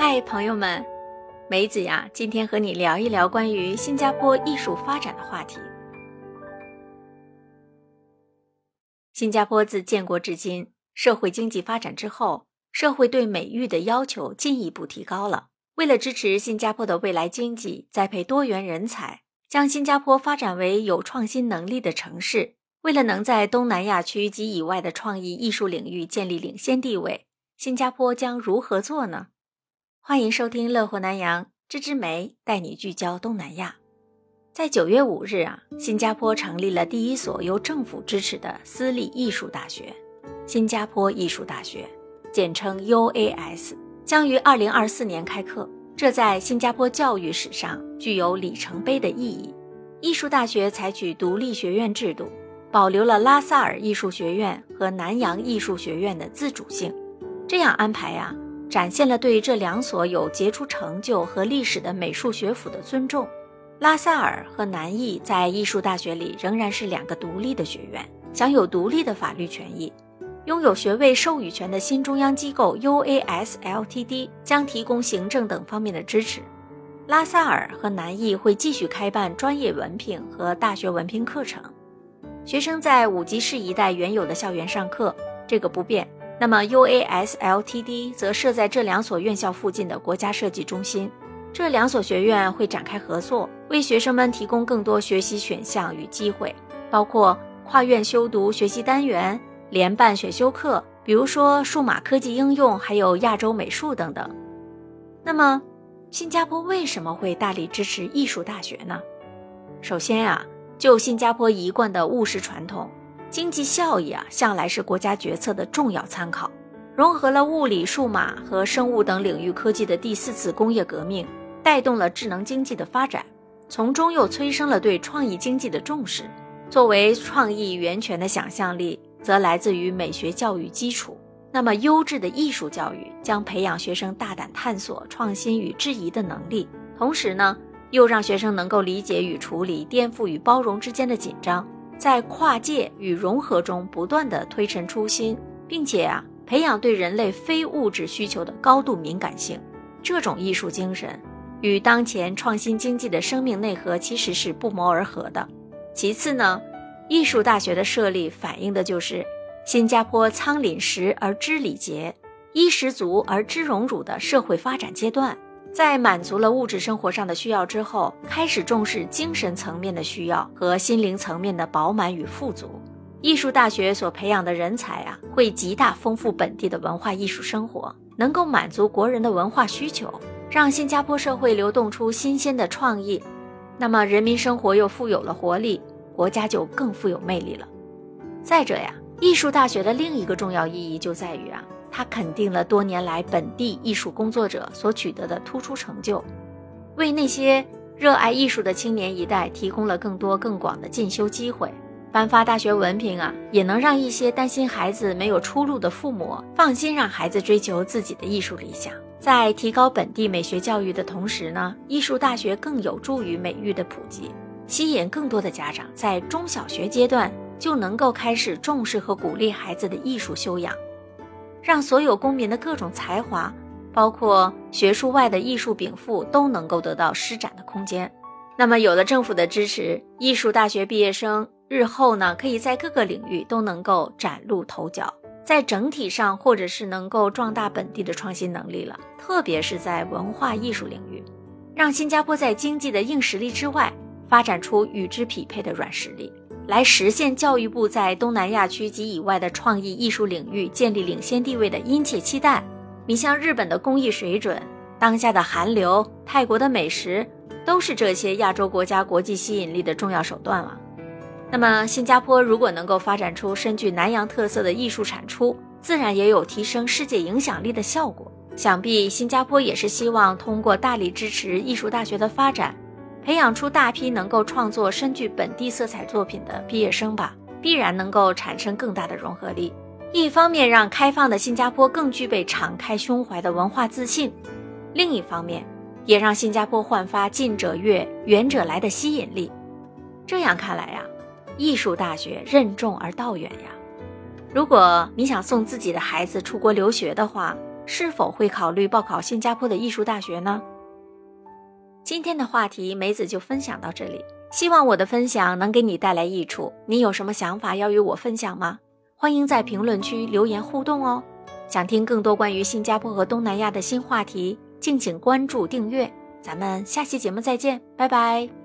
嗨，朋友们，梅子呀，今天和你聊一聊关于新加坡艺术发展的话题。新加坡自建国至今，社会经济发展之后，社会对美育的要求进一步提高了。为了支持新加坡的未来经济，栽培多元人才，将新加坡发展为有创新能力的城市，为了能在东南亚区及以外的创意艺术领域建立领先地位，新加坡将如何做呢？欢迎收听《乐活南洋》，芝芝梅带你聚焦东南亚。在九月五日啊，新加坡成立了第一所由政府支持的私立艺术大学——新加坡艺术大学，简称 UAS，将于二零二四年开课。这在新加坡教育史上具有里程碑的意义。艺术大学采取独立学院制度，保留了拉萨尔艺术学院和南洋艺术学院的自主性。这样安排呀。展现了对这两所有杰出成就和历史的美术学府的尊重。拉萨尔和南艺在艺术大学里仍然是两个独立的学院，享有独立的法律权益。拥有学位授予权的新中央机构 UAS Ltd 将提供行政等方面的支持。拉萨尔和南艺会继续开办专业文凭和大学文凭课程，学生在五级市一带原有的校园上课，这个不变。那么，UAS Ltd 则设在这两所院校附近的国家设计中心。这两所学院会展开合作，为学生们提供更多学习选项与机会，包括跨院修读学习单元、联办选修课，比如说数码科技应用，还有亚洲美术等等。那么，新加坡为什么会大力支持艺术大学呢？首先啊，就新加坡一贯的务实传统。经济效益啊，向来是国家决策的重要参考。融合了物理、数码和生物等领域科技的第四次工业革命，带动了智能经济的发展，从中又催生了对创意经济的重视。作为创意源泉的想象力，则来自于美学教育基础。那么，优质的艺术教育将培养学生大胆探索、创新与质疑的能力，同时呢，又让学生能够理解与处理颠覆与包容之间的紧张。在跨界与融合中不断的推陈出新，并且啊，培养对人类非物质需求的高度敏感性，这种艺术精神与当前创新经济的生命内核其实是不谋而合的。其次呢，艺术大学的设立反映的就是新加坡仓廪实而知礼节，衣食足而知荣辱的社会发展阶段。在满足了物质生活上的需要之后，开始重视精神层面的需要和心灵层面的饱满与富足。艺术大学所培养的人才啊，会极大丰富本地的文化艺术生活，能够满足国人的文化需求，让新加坡社会流动出新鲜的创意。那么人民生活又富有了活力，国家就更富有魅力了。再者呀，艺术大学的另一个重要意义就在于啊。他肯定了多年来本地艺术工作者所取得的突出成就，为那些热爱艺术的青年一代提供了更多更广的进修机会。颁发大学文凭啊，也能让一些担心孩子没有出路的父母放心让孩子追求自己的艺术理想。在提高本地美学教育的同时呢，艺术大学更有助于美育的普及，吸引更多的家长在中小学阶段就能够开始重视和鼓励孩子的艺术修养。让所有公民的各种才华，包括学术外的艺术禀赋，都能够得到施展的空间。那么，有了政府的支持，艺术大学毕业生日后呢，可以在各个领域都能够崭露头角，在整体上或者是能够壮大本地的创新能力了，特别是在文化艺术领域，让新加坡在经济的硬实力之外，发展出与之匹配的软实力。来实现教育部在东南亚区及以外的创意艺术领域建立领先地位的殷切期待。你像日本的工艺水准、当下的韩流、泰国的美食，都是这些亚洲国家国际吸引力的重要手段了。那么，新加坡如果能够发展出深具南洋特色的艺术产出，自然也有提升世界影响力的效果。想必新加坡也是希望通过大力支持艺术大学的发展。培养出大批能够创作深具本地色彩作品的毕业生吧，必然能够产生更大的融合力。一方面让开放的新加坡更具备敞开胸怀的文化自信，另一方面也让新加坡焕发近者悦、远者来的吸引力。这样看来呀，艺术大学任重而道远呀。如果你想送自己的孩子出国留学的话，是否会考虑报考新加坡的艺术大学呢？今天的话题梅子就分享到这里，希望我的分享能给你带来益处。你有什么想法要与我分享吗？欢迎在评论区留言互动哦。想听更多关于新加坡和东南亚的新话题，敬请关注订阅。咱们下期节目再见，拜拜。